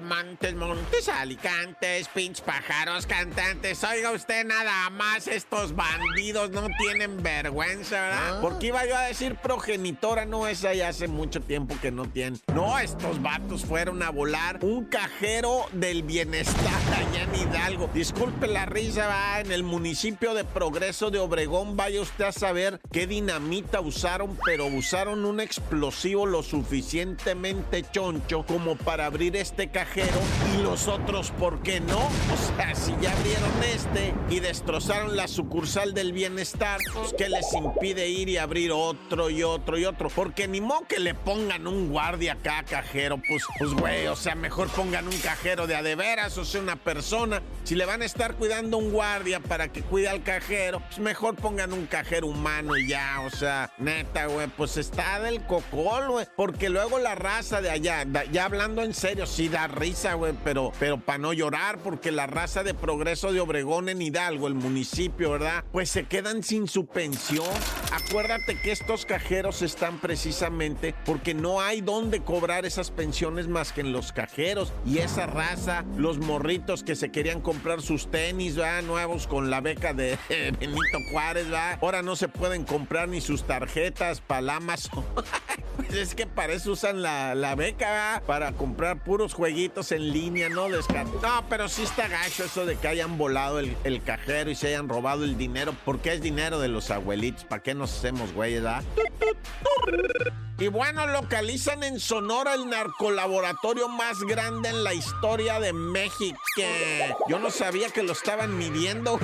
Montes, Montes, Alicantes, pinch pájaros, cantantes. Oiga usted nada más, estos bandidos no tienen vergüenza, ¿verdad? Ah. Porque iba yo a decir progenitora, no, esa ya hace mucho tiempo que no tienen. No, estos vatos fueron a volar un cajero del bienestar allá en Hidalgo. Disculpe la risa, va, en el municipio de Progreso de Obregón, vaya usted a saber qué dinamita usaron, pero usaron un explosivo lo suficientemente choncho como para abrir este cajero y los otros, ¿por qué no? O sea, si ya abrieron este y destrozaron la sucursal del bienestar, pues ¿qué les impide ir y abrir otro y otro y otro? Porque ni modo que le pongan un guardia acá cajero, pues, pues güey, o sea, mejor pongan un cajero de a de veras, o sea, una persona. Si le van a estar cuidando un guardia para que cuide al cajero, pues mejor pongan un cajero humano y ya, o sea, neta, güey, pues está del cocol, güey, porque luego la raza de allá, ya hablando en serio, sí da risa, güey, pero, pero para no llorar, porque la raza de progreso de Obregón en Hidalgo, el municipio, ¿verdad? Pues se quedan sin su pensión. Acuérdate que estos cajeros están precisamente porque no hay dónde cobrar esas pensiones más que en los cajeros. Y esa raza, los morritos que se querían comprar sus tenis, ¿verdad? Nuevos con la beca de Benito Juárez, ¿verdad? Ahora no se pueden comprar ni sus tarjetas para el Amazon. Es que para eso usan la, la beca, ¿verdad? Para comprar puros jueguitos en línea, ¿no? Descar no, pero sí está gacho eso de que hayan volado el, el cajero y se hayan robado el dinero, porque es dinero de los abuelitos. ¿Para qué nos hacemos, güey? Y bueno, localizan en Sonora el narcolaboratorio más grande en la historia de México. Yo no sabía que lo estaban midiendo.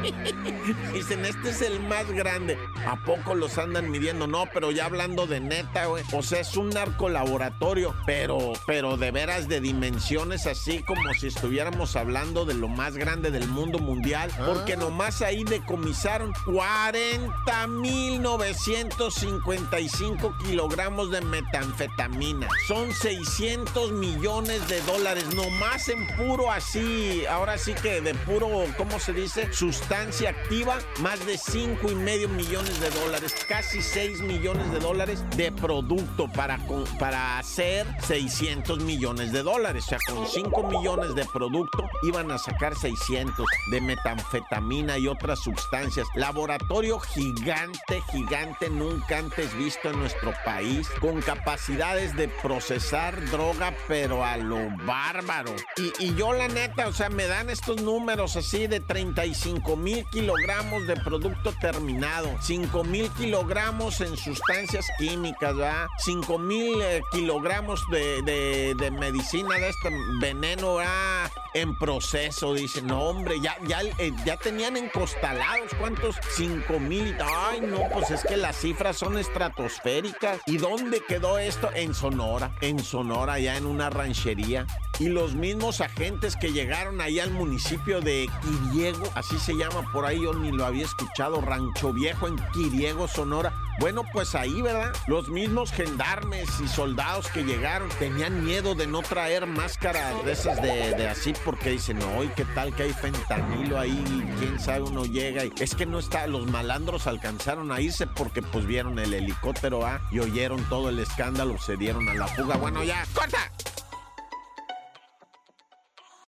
Dicen, este es el más grande. ¿A poco los andan midiendo? No, pero ya hablando de neta, güey. O sea, es un narcolaboratorio, pero, pero de veras de dimensiones así como si estuviéramos hablando de lo más grande del mundo mundial. Porque nomás ahí decomisaron 40.955 kilogramos de metanfetamina. Son 600 millones de dólares, nomás en puro así, ahora sí que de puro, ¿cómo se dice? Sustancia activa, más de 5 y medio millones de dólares, casi 6 millones de dólares de producto para, para hacer 600 millones de dólares. O sea, con 5 millones de producto iban a sacar 600 de metanfetamina y otras sustancias. Laboratorio gigante, gigante, nunca antes visto en nuestro país, con capacidades de procesar droga, pero a lo bárbaro. Y, y yo la neta, o sea, me dan estos números así de 35 mil kilogramos de producto terminado, 5 mil kilogramos en sustancias químicas, ¿verdad? 5 mil eh, kilogramos de, de- medicina de este veneno, ¿verdad? En proceso, dicen, no hombre, ya, ya, eh, ya tenían encostalados, ¿cuántos? 5 mil, ay no, pues es que las cifras son estratosféricas. ¿Y dónde quedó esto? En Sonora, en Sonora, ya en una ranchería. Y los mismos agentes que llegaron ahí al municipio de Quiriego, así se llama por ahí, yo ni lo había escuchado, Rancho Viejo en Quiriego, Sonora. Bueno, pues ahí, ¿verdad? Los mismos gendarmes y soldados que llegaron tenían miedo de no traer máscaras de esas de, así porque dicen, no, ¿y qué tal que hay fentanilo ahí? ¿Quién sabe? Uno llega y es que no está, los malandros alcanzaron a irse porque pues vieron el helicóptero, ¿ah? Y oyeron todo el escándalo, se dieron a la fuga. Bueno, ya, corta.